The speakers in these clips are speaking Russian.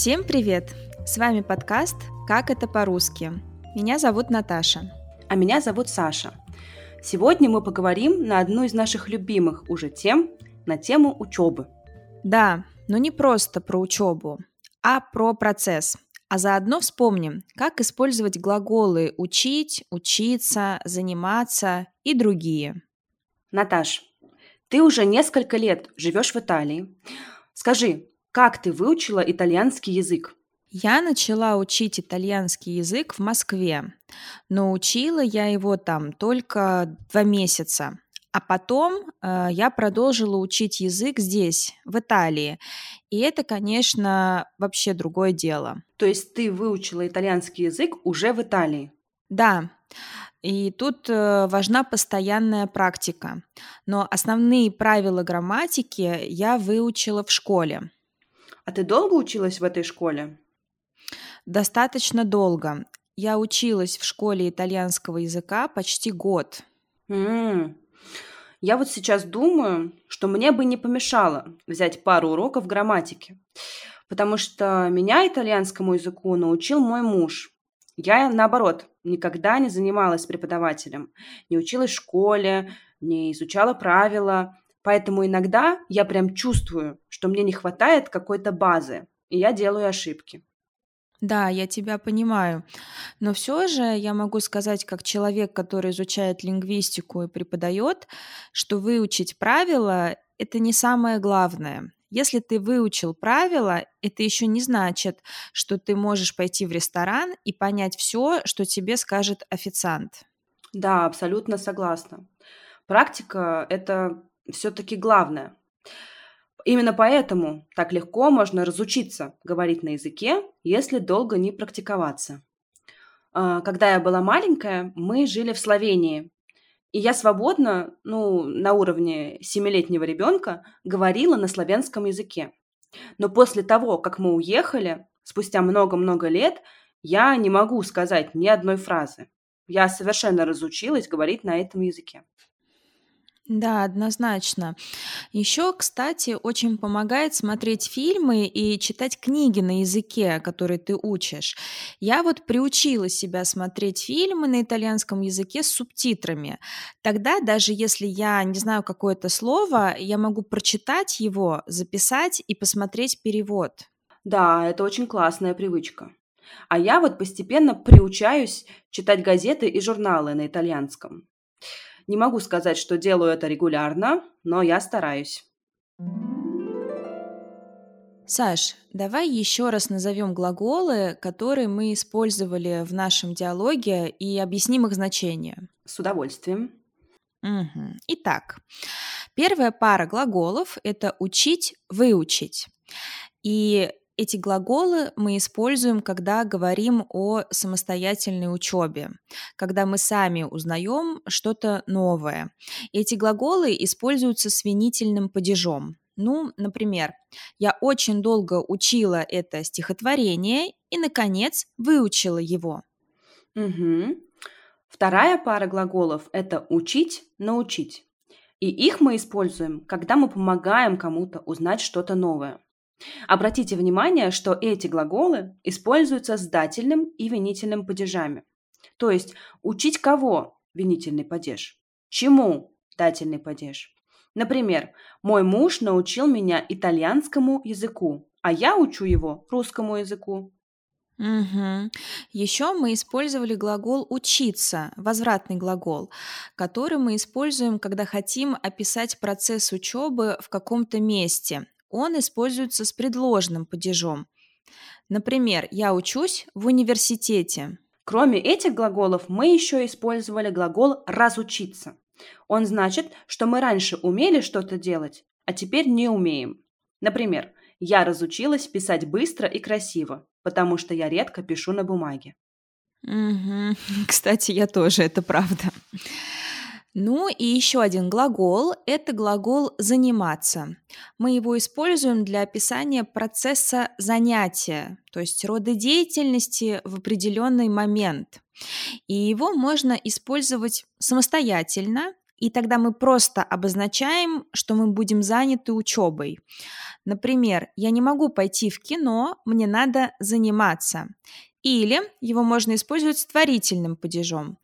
Всем привет! С вами подкаст «Как это по-русски». Меня зовут Наташа. А меня зовут Саша. Сегодня мы поговорим на одну из наших любимых уже тем, на тему учебы. Да, но не просто про учебу, а про процесс. А заодно вспомним, как использовать глаголы «учить», «учиться», «заниматься» и другие. Наташ, ты уже несколько лет живешь в Италии. Скажи, как ты выучила итальянский язык? Я начала учить итальянский язык в Москве, но учила я его там только два месяца. А потом э, я продолжила учить язык здесь, в Италии. И это, конечно, вообще другое дело. То есть ты выучила итальянский язык уже в Италии? Да. И тут э, важна постоянная практика. Но основные правила грамматики я выучила в школе. А ты долго училась в этой школе? Достаточно долго. Я училась в школе итальянского языка почти год. М, Я вот сейчас думаю, что мне бы не помешало взять пару уроков грамматики, потому что меня итальянскому языку научил мой муж. Я, наоборот, никогда не занималась преподавателем, не училась в школе, не изучала правила, поэтому иногда я прям чувствую, что мне не хватает какой-то базы, и я делаю ошибки. Да, я тебя понимаю. Но все же я могу сказать, как человек, который изучает лингвистику и преподает, что выучить правила– это не самое главное. Если ты выучил правила, это еще не значит, что ты можешь пойти в ресторан и понять все, что тебе скажет официант. Да, абсолютно согласна. Практика– это все-таки главное. Именно поэтому так легко можно разучиться говорить на языке, если долго не практиковаться. А, Когда я была маленькая, мы жили в Словении. И я свободно, ну, на уровне семилетнего ребенка, говорила на славянском языке. Но после того, как мы уехали, спустя много-много лет, я не могу сказать ни одной фразы. Я совершенно разучилась говорить на этом языке. Да, однозначно. Еще, кстати, очень помогает смотреть фильмы и читать книги на языке, который ты учишь. Я вот приучила себя смотреть фильмы на итальянском языке с субтитрами. Тогда, даже если я не знаю какое-то слово, я могу прочитать его, записать и посмотреть перевод. Да, это очень классная привычка. А я вот постепенно приучаюсь читать газеты и журналы на итальянском. Не могу сказать, что делаю это регулярно, но я стараюсь. Саш, давай еще раз назовем глаголы, которые мы использовали в нашем диалоге и объясним их значение. С удовольствием. Мгм. Итак, первая пара глаголов– это учить, выучить. И эти глаголы мы используем, когда говорим о самостоятельной учебе, когда мы сами узнаем что-то новое. Эти глаголы используются с винительным падежом. Ну, например, я очень долго учила это стихотворение и, наконец, выучила его. Мгм. Вторая пара глаголов– это учить, научить. И их мы используем, когда мы помогаем кому-то узнать что-то новое. Обратите внимание, что эти глаголы используются с дательным и винительным падежами. То есть учить кого винительный падеж? Чему дательный падеж? Например, мой муж научил меня итальянскому языку, а я учу его русскому языку. Мгм. Еще мы использовали глагол учиться, возвратный глагол, который мы используем, когда хотим описать процесс учебы в каком-то месте. Он используется с предложным падежом. Например, я учусь в университете. Кроме этих глаголов мы еще использовали глагол разучиться. Он значит, что мы раньше умели что-то делать, а теперь не умеем. Например, я разучилась писать быстро и красиво, потому что я редко пишу на бумаге. Мгм. Кстати, я тоже, это правда. Ну и еще один глагол– это глагол «заниматься». Мы его используем для описания процесса занятия, то есть рода деятельности в определенный момент. И его можно использовать самостоятельно, и тогда мы просто обозначаем, что мы будем заняты учебой. Например, я не могу пойти в кино, мне надо заниматься. Или его можно использовать с творительным падежом.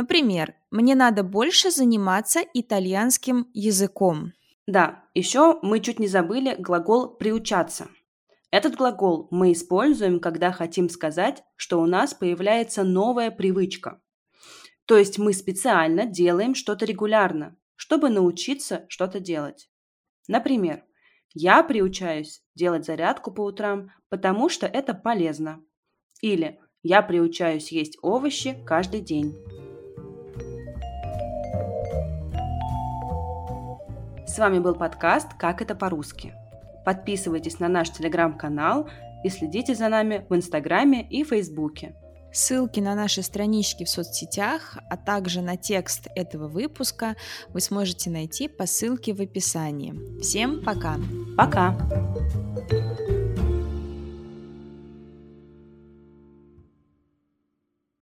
Например, мне надо больше заниматься итальянским языком. Да, еще мы чуть не забыли глагол «приучаться». Этот глагол мы используем, когда хотим сказать, что у нас появляется новая привычка. То есть мы специально делаем что-то регулярно, чтобы научиться что-то делать. Например, я приучаюсь делать зарядку по утрам, потому что это полезно. Или я приучаюсь есть овощи каждый день. С вами был подкаст «Как это по-русски». Подписывайтесь на наш телеграм-канал и следите за нами в Инстаграме и Фейсбуке. Ссылки на наши странички в соцсетях, а также на текст этого выпуска вы сможете найти по ссылке в описании. Всем пока! Пока!